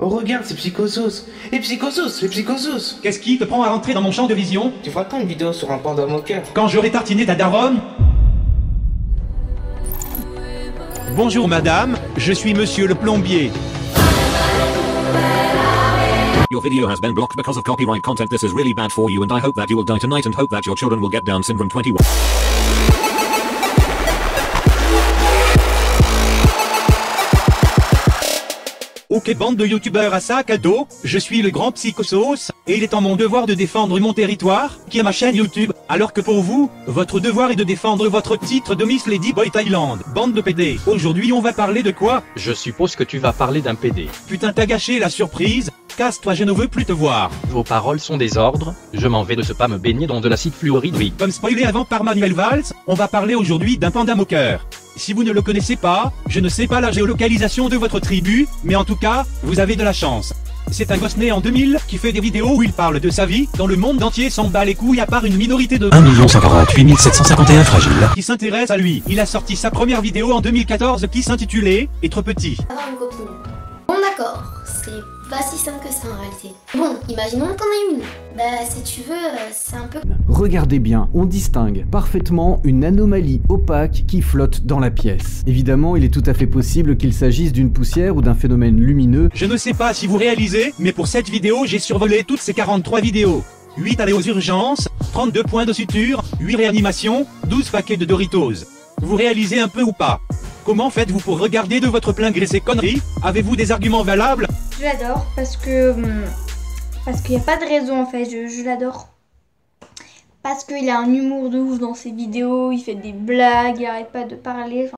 Oh regarde, c'est Psychosos Et Psychosos, c'est Psychosos Qu'est-ce qui te prend à rentrer dans mon champ de vision Tu feras quand une vidéo sur un panda moqueur Quand j'aurai tartiné ta daronne Bonjour madame, je suis monsieur le plombier. Your video has been blocked because of copyright content. This is really bad for you, and I hope that you will die tonight and hope that your children will get Down syndrome 21. Ok bande de youtubeurs à sac à dos, je suis le grand psychosos, et il est en mon devoir de défendre mon territoire, qui est ma chaîne YouTube, alors que pour vous, votre devoir est de défendre votre titre de Miss Lady Boy Thailand. Bande de PD. Aujourd'hui on va parler de quoi? Je suppose que tu vas parler d'un PD. Putain t'as gâché la surprise, casse-toi je ne veux plus te voir. Vos paroles sont des ordres, je m'en vais de ce pas me baigner dans de l'acide fluoride oui. Comme spoilé avant par Manuel Valls, on va parler aujourd'hui d'un panda moqueur. Si vous ne le connaissez pas, je ne sais pas la géolocalisation de votre tribu, mais en tout cas, vous avez de la chance. C'est un gosse né en 2000 qui fait des vidéos où il parle de sa vie, dans le monde entier s'en bat les couilles à part une minorité de 1 148 751 fragiles. qui s'intéresse à lui. Il a sorti sa première vidéo en 2014 qui s'intitulait Être petit. avoir une copine. Bon d'accord, c'est pas si simple que ça en réalité. Bon, imaginons t'en as une. Bah si tu veux, euh, c'est un peu... Regardez bien, on distingue parfaitement une anomalie opaque qui flotte dans la pièce. Évidemment, il est tout à fait possible qu'il s'agisse d'une poussière ou d'un phénomène lumineux. Je ne sais pas si vous réalisez, mais pour cette vidéo, j'ai survolé toutes ces 43 vidéos. 8 allées aux urgences, 32 points de suture, 8 réanimations, 12 paquets de Doritos. Vous réalisez un peu ou pas? Comment faites-vous pour regarder de votre plein gré ces conneries Avez-vous des arguments valables Je l'adore parce que. hum, Parce qu'il n'y a pas de raison en fait, je, je l'adore. Parce qu'il a un humour de ouf dans ses vidéos, il fait des blagues, il arrête pas de parler.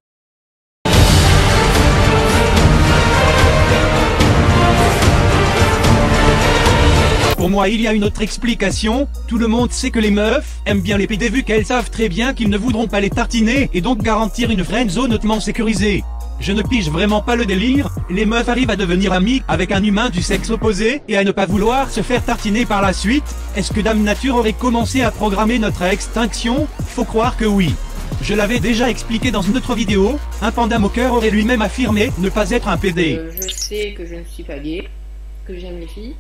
Pour moi, il y a une autre explication. Tout le monde sait que les meufs aiment bien les PD vu qu'elles savent très bien qu'ils ne voudront pas les tartiner et donc garantir une friend zone hautement sécurisée. Je ne pige vraiment pas le délire, les meufs arrivent à devenir amies avec un humain du sexe opposé et à ne pas vouloir se faire tartiner par la suite. Est-ce que Dame Nature aurait commencé à programmer notre extinction? Faut croire que oui. Je l'avais déjà expliqué dans une autre vidéo, un panda moqueur aurait lui-même affirmé ne pas être un PD. Euh, je sais que je ne suis pas gay, que j'aime les filles.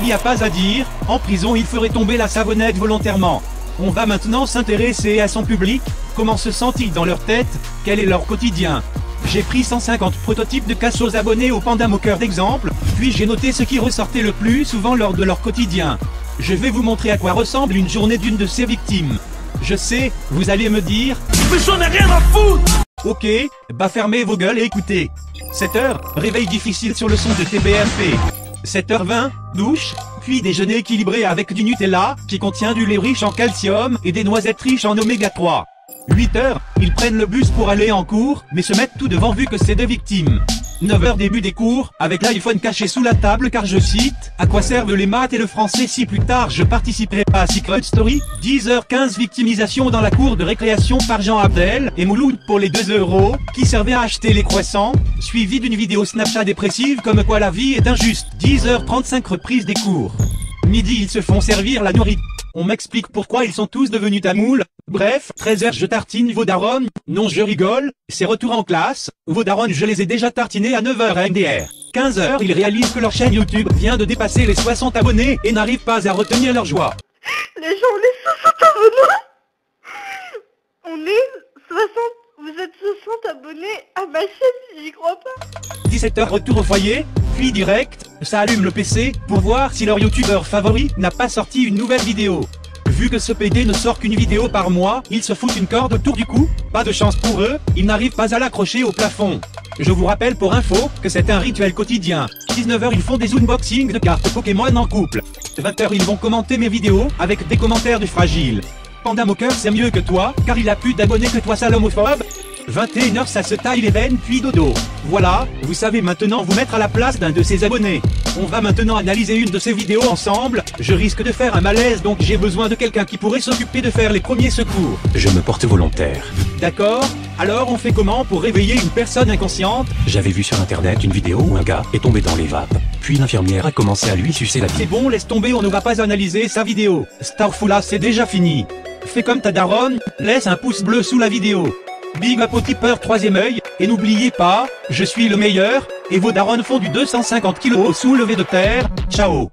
Il n'y a pas à dire, en prison il ferait tomber la savonnette volontairement. On va maintenant s'intéresser à son public, comment se sent-il dans leur tête, quel est leur quotidien. J'ai pris 150 prototypes de cassos abonnés au Panda Moqueur d'exemple, puis j'ai noté ce qui ressortait le plus souvent lors de leur quotidien. Je vais vous montrer à quoi ressemble une journée d'une de ces victimes. Je sais, vous allez me dire... Mais j'en ai rien à foutre Ok, bah fermez vos gueules et écoutez. 7h, réveil difficile sur le son de TBMP. 7h20, douche, puis déjeuner équilibré avec du Nutella, qui contient du lait riche en calcium et des noisettes riches en oméga 3. 8h, ils prennent le bus pour aller en cours, mais se mettent tout devant vu que c'est des victimes. 9h début des cours, avec l'iPhone caché sous la table car je cite, à quoi servent les maths et le français si plus tard je participerai pas à Secret Story? 10h15 victimisation dans la cour de récréation par Jean Abdel et Mouloud pour les 2 euros, qui servaient à acheter les croissants, suivi d'une vidéo Snapchat dépressive comme quoi la vie est injuste. 10h35 reprise des cours. Midi ils se font servir la nourriture. On m'explique pourquoi ils sont tous devenus tamouls. Bref, 13h je tartine vos darons. Non je rigole, c'est retour en classe. Vos darons je les ai déjà tartinés à 9h à MDR. 15h ils réalisent que leur chaîne YouTube vient de dépasser les 60 abonnés et n'arrivent pas à retenir leur joie. Les gens, on est 60 abonnés On est 60... Vous êtes 60 abonnés à ma chaîne, j'y crois pas 17h retour au foyer, puis direct, ça allume le PC pour voir si leur youtubeur favori n'a pas sorti une nouvelle vidéo. Vu que ce PD ne sort qu'une vidéo par mois, ils se foutent une corde autour du cou, pas de chance pour eux, ils n'arrivent pas à l'accrocher au plafond. Je vous rappelle pour info que c'est un rituel quotidien. 19h ils font des unboxings de cartes Pokémon en couple. 20h ils vont commenter mes vidéos avec des commentaires du fragile. Panda Moqueur c'est mieux que toi, car il a plus d'abonnés que toi sale homophobe. 21h ça se taille les veines puis dodo. Voilà, vous savez maintenant vous mettre à la place d'un de ses abonnés. On va maintenant analyser une de ces vidéos ensemble, je risque de faire un malaise donc j'ai besoin de quelqu'un qui pourrait s'occuper de faire les premiers secours. Je me porte volontaire. D'accord Alors on fait comment pour réveiller une personne inconsciente? J'avais vu sur internet une vidéo où un gars est tombé dans les vapes. puis l'infirmière a commencé à lui sucer la C'est bite. bon, laisse tomber, on ne va pas analyser sa vidéo. Starfula, c'est déjà fini. Fais comme ta daronne, laisse un pouce bleu sous la vidéo. Big up au tipeur troisième œil, et n'oubliez pas, je suis le meilleur, et vos darons font du 250 kg au soulevé de terre. Ciao.